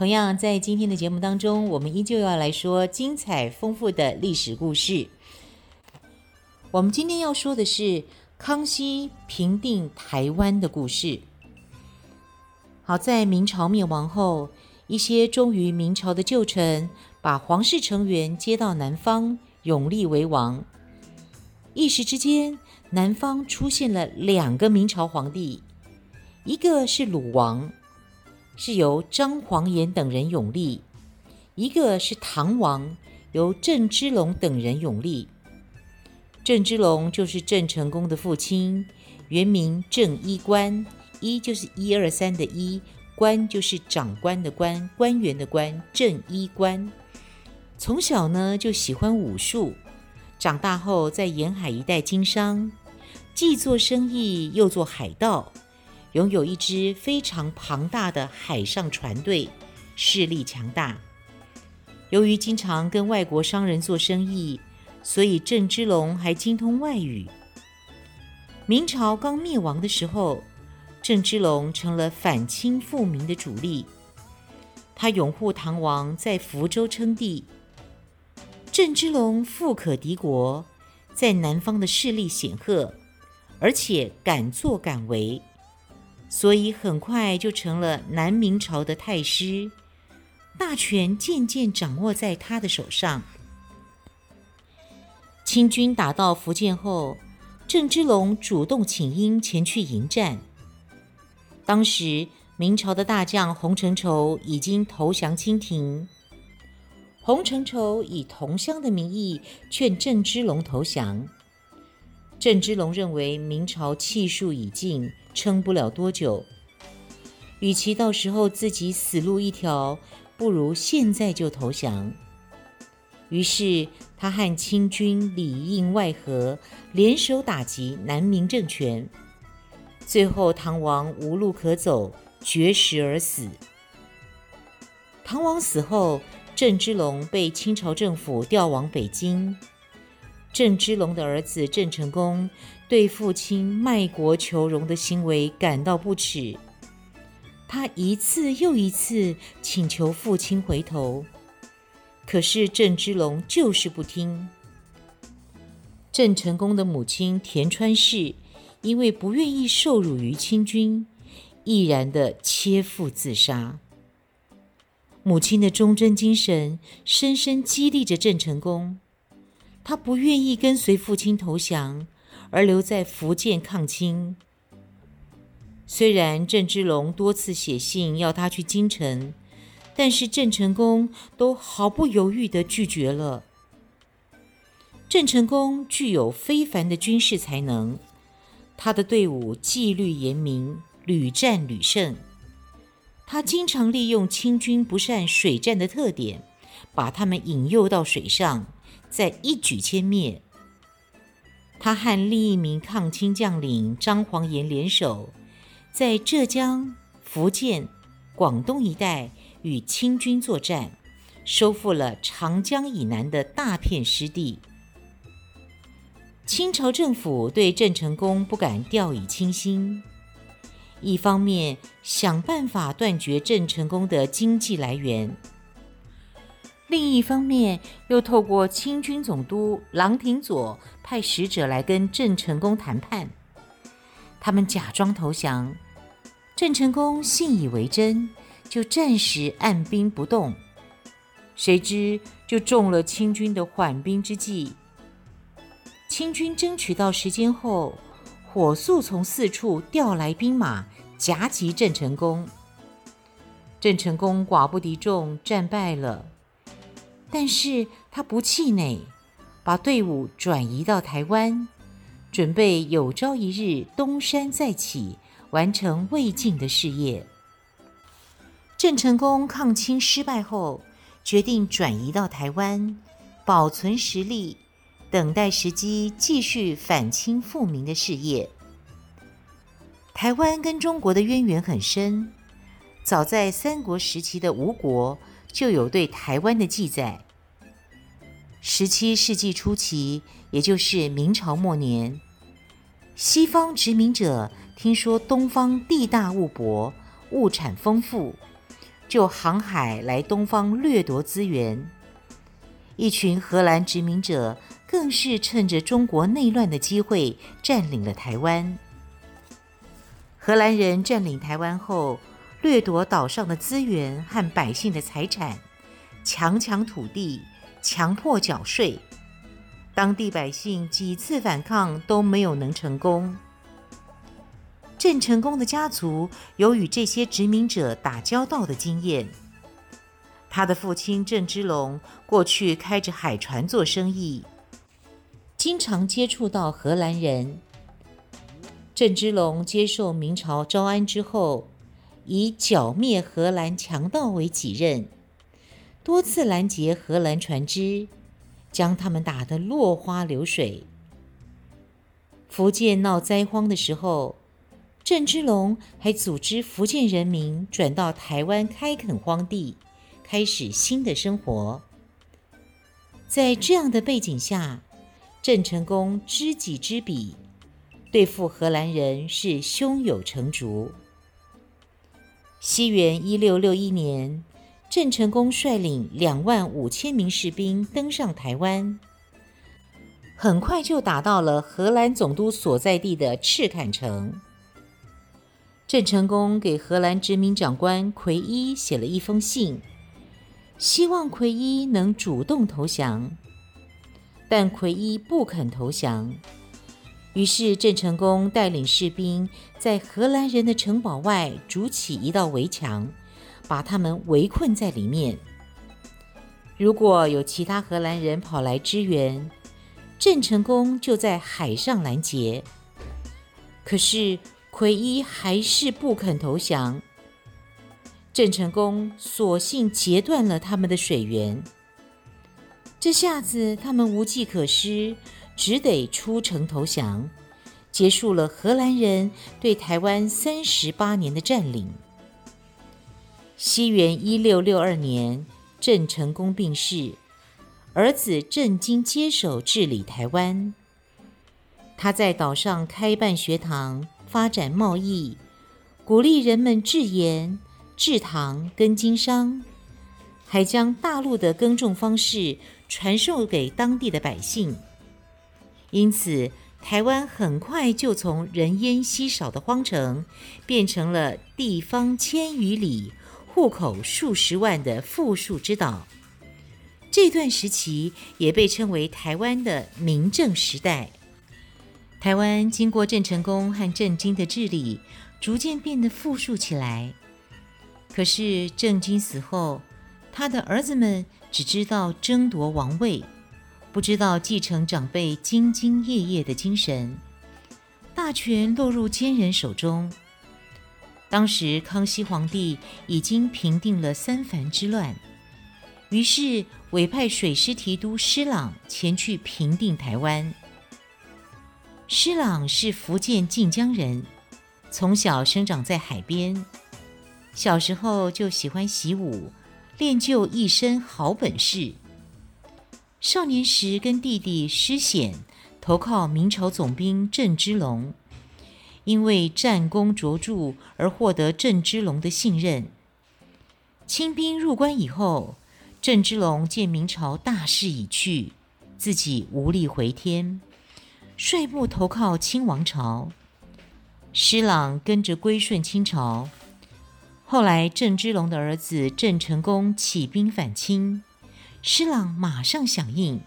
同样在今天的节目当中，我们依旧要来说精彩丰富的历史故事。我们今天要说的是康熙平定台湾的故事。好，在明朝灭亡后，一些忠于明朝的旧臣把皇室成员接到南方，永立为王。一时之间，南方出现了两个明朝皇帝，一个是鲁王，是由张煌言等人拥立；一个是唐王，由郑芝龙等人拥立。郑芝龙就是郑成功的父亲，原名郑伊官。一就是一二三的一，官就是长官的官，官员的官，郑伊官。从小呢就喜欢武术，长大后在沿海一带经商，既做生意又做海盗，拥有一支非常庞大的海上船队，势力强大。由于经常跟外国商人做生意，所以郑芝龙还精通外语。明朝刚灭亡的时候，郑芝龙成了反清复明的主力，他拥护唐王在福州称帝。郑芝龙富可敌国，在南方的势力显赫，而且敢作敢为，所以很快就成了南明朝的太师，大权渐渐掌握在他的手上。清军打到福建后，郑芝龙主动请缨前去迎战。当时明朝的大将洪承畴已经投降清廷，洪承畴以同乡的名义劝郑芝龙投降。郑芝龙认为明朝气数已尽，撑不了多久，与其到时候自己死路一条，不如现在就投降。于是他和清军里应外合，联手打击南明政权。最后，唐王无路可走，绝食而死。唐王死后，郑芝龙被清朝政府调往北京。郑芝龙的儿子郑成功对父亲卖国求荣的行为感到不耻，他一次又一次请求父亲回头，可是郑芝龙就是不听。郑成功的母亲田川氏。因为不愿意受辱于清军，毅然地切腹自杀。母亲的忠贞精神深深激励着郑成功，他不愿意跟随父亲投降，而留在福建抗清。虽然郑芝龙多次写信要他去京城，但是郑成功都毫不犹豫地拒绝了。郑成功具有非凡的军事才能。他的队伍纪律严明，屡战屡胜。他经常利用清军不善水战的特点，把他们引诱到水上，再一举歼灭。他和另一名抗清将领张煌言联手，在浙江、福建、广东一带与清军作战，收复了长江以南的大片失地。清朝政府对郑成功不敢掉以轻心，一方面想办法断绝郑成功的经济来源，另一方面又透过清军总督郎廷佐派使者来跟郑成功谈判。他们假装投降，郑成功信以为真，就暂时按兵不动。谁知就中了清军的缓兵之计。清军争取到时间后，火速从四处调来兵马，夹击郑成功。郑成功寡不敌众，战败了。但是他不气馁，把队伍转移到台湾，准备有朝一日东山再起，完成魏晋的事业。郑成功抗清失败后，决定转移到台湾，保存实力，等待时机继续反清复明的事业。台湾跟中国的渊源很深，早在三国时期的吴国就有对台湾的记载。十七世纪初期，也就是明朝末年，西方殖民者听说东方地大物博，物产丰富，就航海来东方掠夺资源。一群荷兰殖民者更是趁着中国内乱的机会占领了台湾。荷兰人占领台湾后，掠夺岛上的资源和百姓的财产，强抢土地。强迫缴税，当地百姓几次反抗都没有能成功。郑成功的家族有与这些殖民者打交道的经验。他的父亲郑芝龙过去开着海船做生意，经常接触到荷兰人。郑芝龙接受明朝招安之后，以剿灭荷兰强盗为己任。多次拦截荷兰船只，将他们打得落花流水。福建闹灾荒的时候，郑芝龙还组织福建人民转到台湾开垦荒地，开始新的生活。在这样的背景下，郑成功知己知彼，对付荷兰人是胸有成竹。西元一六六一年。郑成功率领两万五千名士兵登上台湾，很快就打到了荷兰总督所在地的赤坎城。郑成功给荷兰殖民长官奎伊写了一封信，希望奎伊能主动投降，但奎伊不肯投降。于是郑成功带领士兵在荷兰人的城堡外筑起一道围墙。把他们围困在里面。如果有其他荷兰人跑来支援，郑成功就在海上拦截。可是奎伊还是不肯投降。郑成功索性截断了他们的水源。这下子他们无计可施，只得出城投降，结束了荷兰人对台湾三十八年的占领。西元一六六二年，郑成功病逝，儿子郑经接手治理台湾。他在岛上开办学堂，发展贸易，鼓励人们制盐、制糖跟经商，还将大陆的耕种方式传授给当地的百姓。因此，台湾很快就从人烟稀少的荒城，变成了地方千余里。户口数十万的富庶之岛，这段时期也被称为台湾的明郑时代。台湾经过郑成功和郑经的治理，逐渐变得富庶起来。可是郑经死后，他的儿子们只知道争夺王位，不知道继承长辈兢兢业业的精神，大权落入奸人手中。当时康熙皇帝已经平定了三藩之乱，于是委派水师提督施琅前去平定台湾。施琅是福建晋江人，从小生长在海边，小时候就喜欢习武，练就一身好本事。少年时跟弟弟施显投靠明朝总兵郑芝龙。因为战功卓著而获得郑芝龙的信任。清兵入关以后，郑芝龙见明朝大势已去，自己无力回天，率部投靠清王朝。施琅跟着归顺清朝。后来郑芝龙的儿子郑成功起兵反清，施琅马上响应，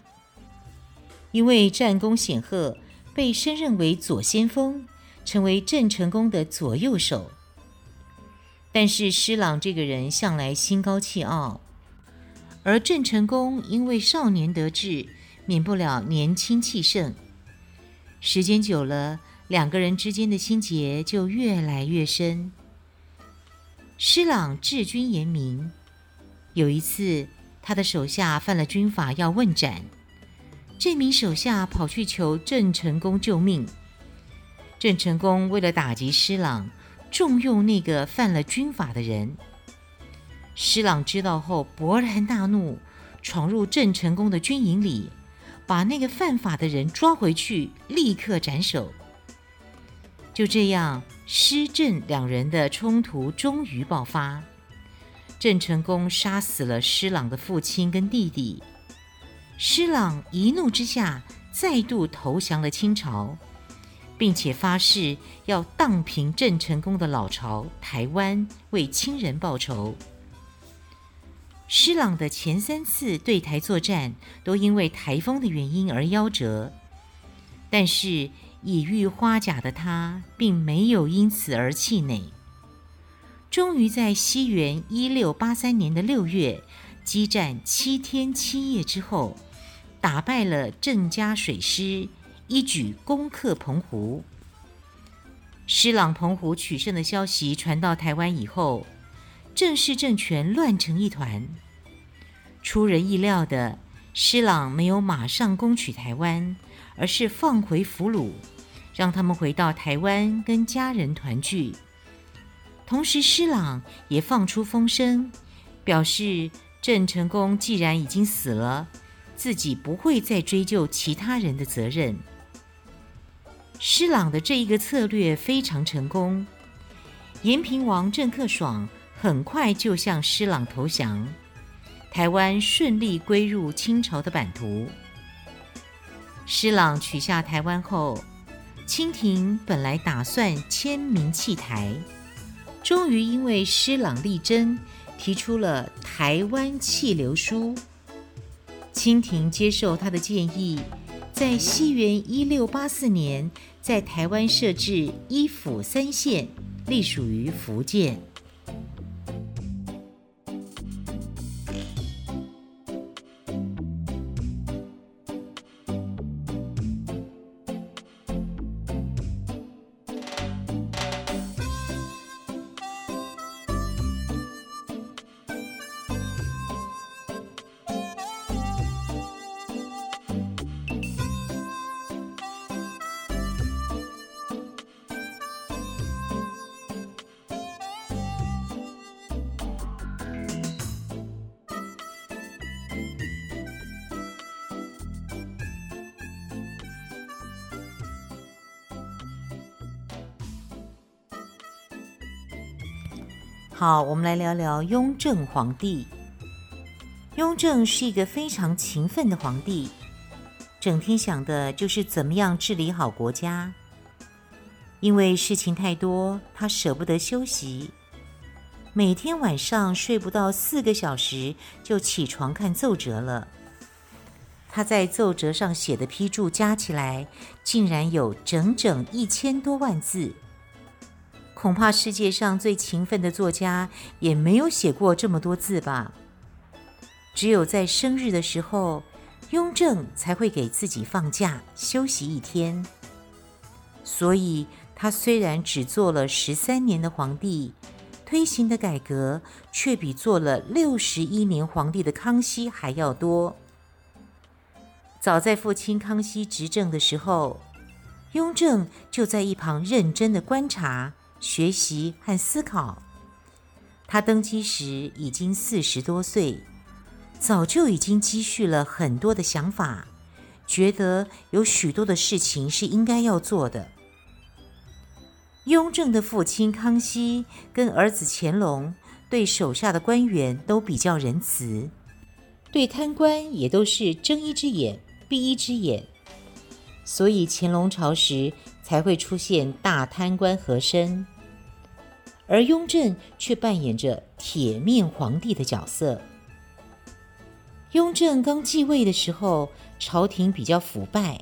因为战功显赫，被升任为左先锋。成为郑成功的左右手，但是施琅这个人向来心高气傲，而郑成功因为少年得志，免不了年轻气盛。时间久了，两个人之间的心结就越来越深。施琅治军严明，有一次他的手下犯了军法要问斩。这名手下跑去求郑成功救命。郑成功为了打击施琅，重用那个犯了军法的人。施琅知道后勃然大怒，闯入郑成功的军营里，把那个犯法的人抓回去，立刻斩首。就这样，施郑两人的冲突终于爆发。郑成功杀死了施琅的父亲跟弟弟。施琅一怒之下，再度投降了清朝，并且发誓要荡平郑成功的老巢台湾，为亲人报仇。施琅的前三次对台作战，都因为台风的原因而夭折，但是已遇花甲的他，并没有因此而气馁。终于在西元一六八三年的六月，激战七天七夜之后，打败了郑家水师，一举攻克澎湖。施琅澎湖取胜的消息传到台湾以后，郑氏政权乱成一团。出人意料的，施琅没有马上攻取台湾，而是放回俘虏，让他们回到台湾跟家人团聚。同时，施琅也放出风声，表示郑成功既然已经死了，自己不会再追究其他人的责任。施琅的这一个策略非常成功，延平王郑克爽很快就向施琅投降。台湾顺利归入清朝的版图。施琅取下台湾后，清廷本来打算迁民弃台，终于因为施琅力争，提出了台湾气流书。清廷接受他的建议，在西元一六八四年，在台湾设置一府三县，隶属于福建。好，我们来聊聊雍正皇帝。雍正是一个非常勤奋的皇帝，整天想的就是怎么样治理好国家。因为事情太多，他舍不得休息，每天晚上睡不到四个小时就起床看奏折了。他在奏折上写的批注加起来，竟然有整整一千多万字。恐怕世界上最勤奋的作家也没有写过这么多字吧。只有在生日的时候，雍正才会给自己放假休息一天。所以，他虽然只做了十三年的皇帝，推行的改革却比做了六十一年皇帝的康熙还要多。早在父亲康熙执政的时候，雍正就在一旁认真的观察。学习和思考。他登基时已经四十多岁，早就已经积蓄了很多的想法，觉得有许多的事情是应该要做的。雍正的父亲康熙跟儿子乾隆对手下的官员都比较仁慈，对贪官也都是睁一只眼闭一只眼，所以乾隆朝时才会出现大贪官和珅。而雍正却扮演着铁面皇帝的角色。雍正刚继位的时候，朝廷比较腐败，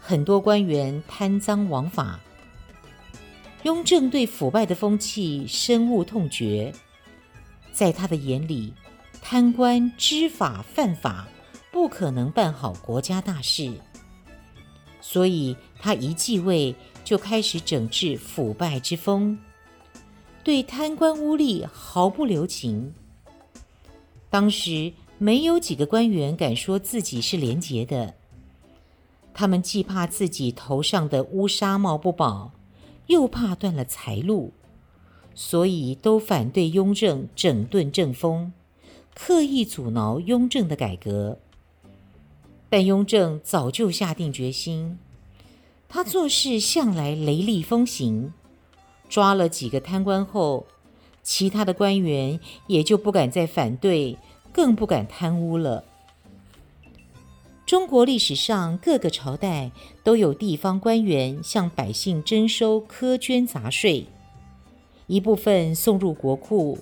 很多官员贪赃枉法。雍正对腐败的风气深恶痛绝，在他的眼里，贪官知法犯法，不可能办好国家大事。所以他一继位就开始整治腐败之风。对贪官污吏毫不留情。当时没有几个官员敢说自己是廉洁的。他们既怕自己头上的乌纱帽不保，又怕断了财路，所以都反对雍正整顿政风，刻意阻挠雍正的改革。但雍正早就下定决心，他做事向来雷厉风行，抓了几个贪官后，其他的官员也就不敢再反对，更不敢贪污了。中国历史上各个朝代都有地方官员向百姓征收苛捐杂税，一部分送入国库，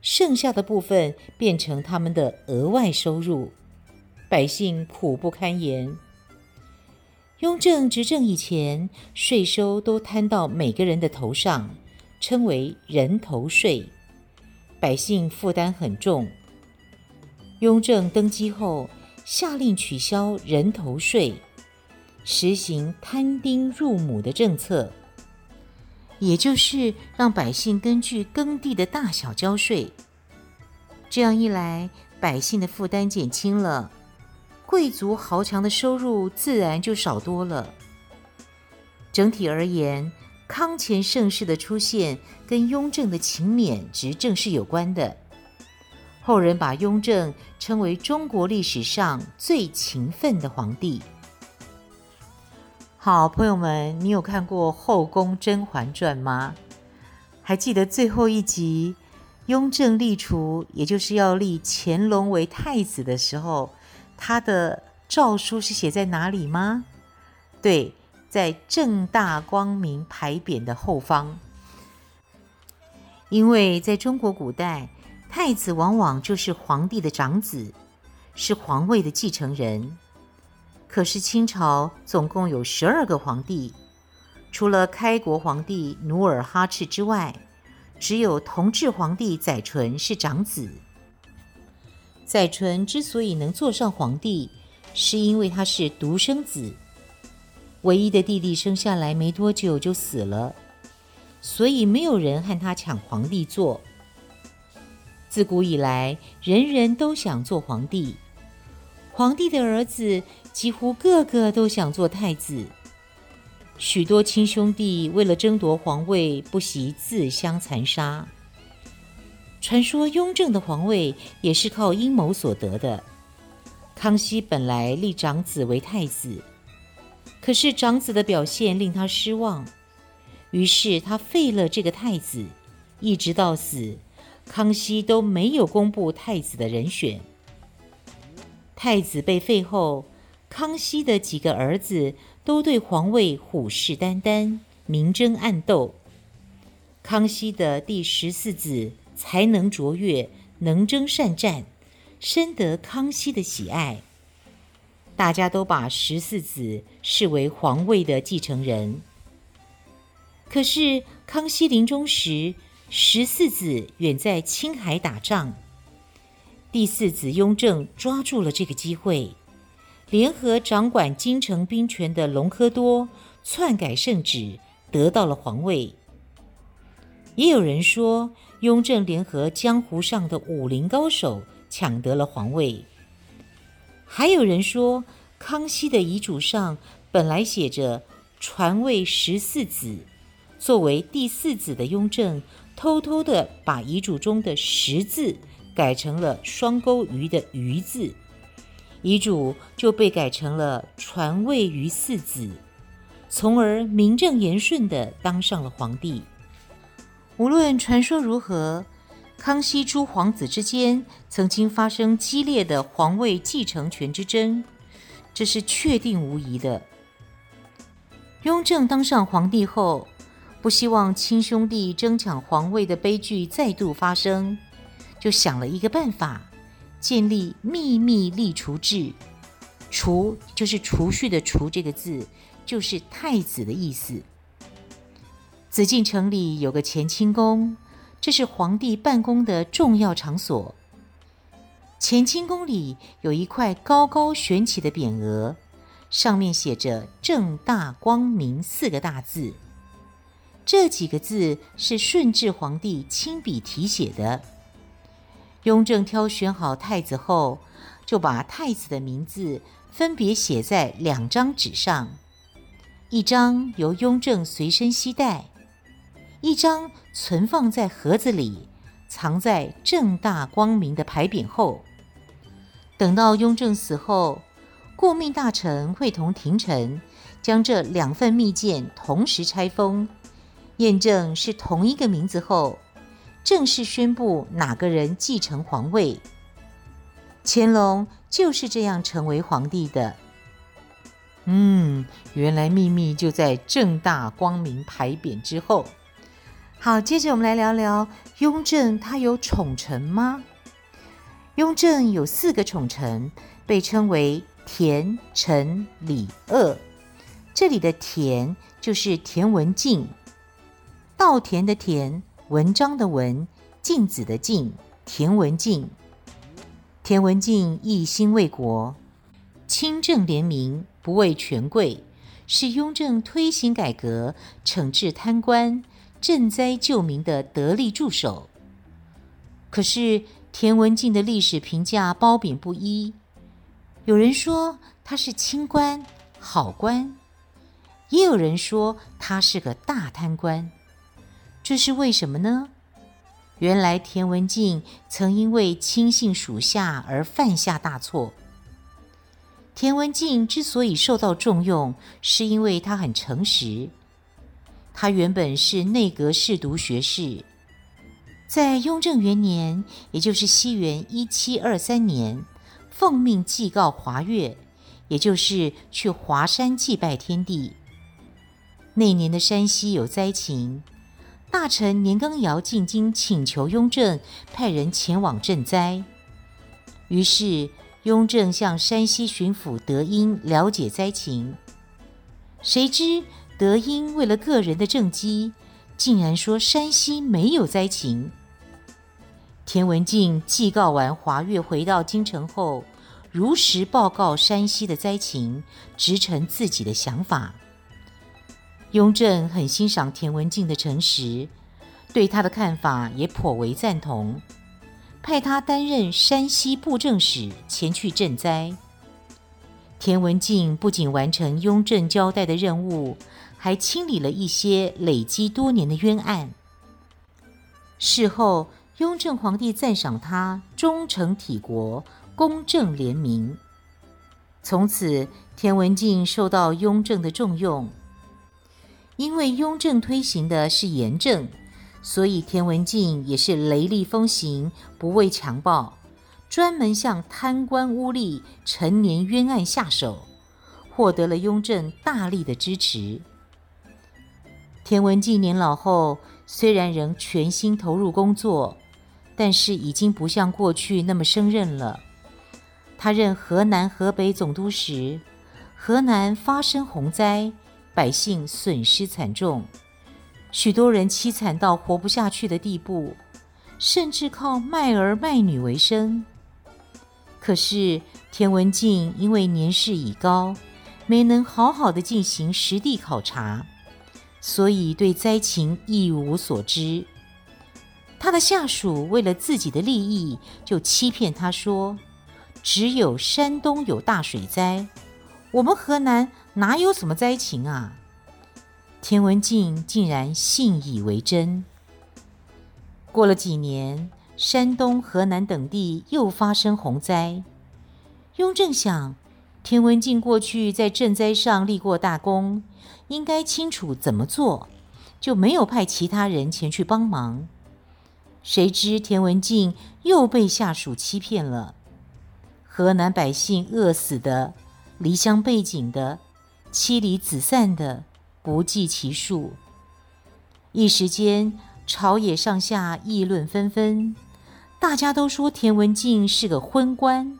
剩下的部分变成他们的额外收入，百姓苦不堪言。雍正执政以前，税收都摊到每个人的头上，称为人头税，百姓负担很重。雍正登基后，下令取消人头税，实行摊丁入亩的政策，也就是让百姓根据耕地的大小交税。这样一来，百姓的负担减轻了，贵族豪强的收入自然就少多了。整体而言，康乾盛世的出现跟雍正的勤勉执政是有关的。后人把雍正称为中国历史上最勤奋的皇帝。好，朋友们，你有看过《后宫甄嬛传》吗？还记得最后一集，雍正立储，也就是要立乾隆为太子的时候，他的诏书是写在哪里吗？对，在正大光明牌匾的后方。因为在中国古代，太子往往就是皇帝的长子，是皇位的继承人。可是清朝总共有十二个皇帝，除了开国皇帝努尔哈赤之外，只有同治皇帝载淳是长子。载淳之所以能坐上皇帝，是因为他是独生子，唯一的弟弟生下来没多久就死了，所以没有人和他抢皇帝座。自古以来，人人都想做皇帝。皇帝的儿子几乎个个都想做太子。许多亲兄弟为了争夺皇位，不惜自相残杀。传说雍正的皇位也是靠阴谋所得的。康熙本来立长子为太子，可是长子的表现令他失望，于是他废了这个太子，一直到死。康熙都没有公布太子的人选。太子被废后，康熙的几个儿子都对皇位虎视眈眈，明争暗斗。康熙的第十四子才能卓越，能征善战，深得康熙的喜爱。大家都把十四子视为皇位的继承人。可是康熙临终时，十四子远在青海打仗，第四子雍正抓住了这个机会，联合掌管京城兵权的隆科多篡改圣旨，得到了皇位。也有人说，雍正联合江湖上的武林高手抢得了皇位。还有人说，康熙的遗嘱上本来写着传位十四子，作为第四子的雍正。偷偷地把遗嘱中的“十”字改成了双钩鱼的“鱼”字，遗嘱就被改成了“传位于四子”，从而名正言顺地当上了皇帝。无论传说如何，康熙诸皇子之间曾经发生激烈的皇位继承权之争，这是确定无疑的。雍正当上皇帝后，不希望亲兄弟争抢皇位的悲剧再度发生，就想了一个办法，建立秘密立储制。储就是储蓄的储这个字，就是太子的意思。紫禁城里有个乾清宫，这是皇帝办公的重要场所。乾清宫里有一块高高悬起的匾额，上面写着“正大光明”四个大字。这几个字是顺治皇帝亲笔题写的。雍正挑选好太子后，就把太子的名字分别写在两张纸上，一张由雍正随身携带，一张存放在盒子里，藏在正大光明的牌匾后。等到雍正死后，顾命大臣会同廷臣将这两份密件同时拆封，验证是同一个名字后，正式宣布哪个人继承皇位。乾隆就是这样成为皇帝的。嗯，原来秘密就在正大光明牌匾之后。好，接着我们来聊聊雍正，他有宠臣吗？雍正有四个宠臣，被称为田、陈、李、鄂。这里的田就是田文镜，稻田的田。文章的文，镜子的镜，田文镜。田文镜一心为国，清正廉明，不畏权贵，是雍正推行改革、惩治贪官、赈灾救民的得力助手。可是田文镜的历史评价褒贬不一，有人说他是清官、好官，也有人说他是个大贪官。这是为什么呢？原来田文镜曾因为轻信属下而犯下大错。田文镜之所以受到重用，是因为他很诚实。他原本是内阁侍读学士，在雍正元年，也就是西元一七二三年，奉命祭告华岳，也就是去华山祭拜天地。那年的山西有灾情。大臣年羹尧进京请求雍正派人前往赈灾，于是雍正向山西巡抚德音了解灾情。谁知德英为了个人的政绩，竟然说山西没有灾情。田文镜祭告完华岳，回到京城后，如实报告山西的灾情，直陈自己的想法。雍正很欣赏田文镜的诚实，对他的看法也颇为赞同，派他担任山西布政使，前去赈灾。田文镜不仅完成雍正交代的任务，还清理了一些累积多年的冤案。事后，雍正皇帝赞赏他忠诚体国、公正廉明。从此，田文镜受到雍正的重用。因为雍正推行的是严政，所以田文镜也是雷厉风行，不畏强暴，专门向贪官污吏、陈年冤案下手，获得了雍正大力的支持。田文镜年老后，虽然仍全心投入工作，但是已经不像过去那么胜任了。他任河南、河北总督时，河南发生洪灾。百姓损失惨重，许多人凄惨到活不下去的地步，甚至靠卖儿卖女为生。可是田文镜因为年事已高，没能好好的进行实地考察，所以对灾情一无所知。他的下属为了自己的利益，就欺骗他说，只有山东有大水灾。我们河南哪有什么灾情啊？田文镜竟然信以为真。过了几年，山东、河南等地又发生洪灾。雍正想，田文镜过去在赈灾上立过大功，应该清楚怎么做，就没有派其他人前去帮忙。谁知田文镜又被下属欺骗了，河南百姓饿死的。离乡背井的，妻离子散的，不计其数。一时间，朝野上下议论纷纷，大家都说田文镜是个昏官，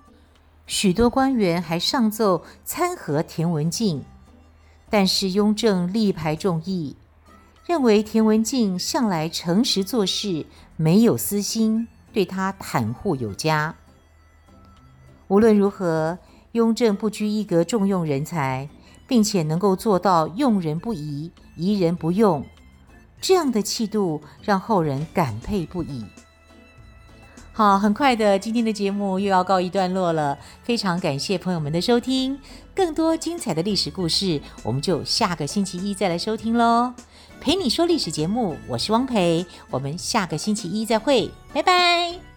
许多官员还上奏参劾田文镜。但是雍正力排众议，认为田文镜向来诚实做事，没有私心，对他袒护有加。无论如何。雍正不拘一格重用人才，并且能够做到用人不疑、疑人不用，这样的气度让后人感佩不已。好，很快的，今天的节目又要告一段落了。非常感谢朋友们的收听，更多精彩的历史故事，我们就下个星期一再来收听喽。陪你说历史节目，我是汪培，我们下个星期一再会，拜拜。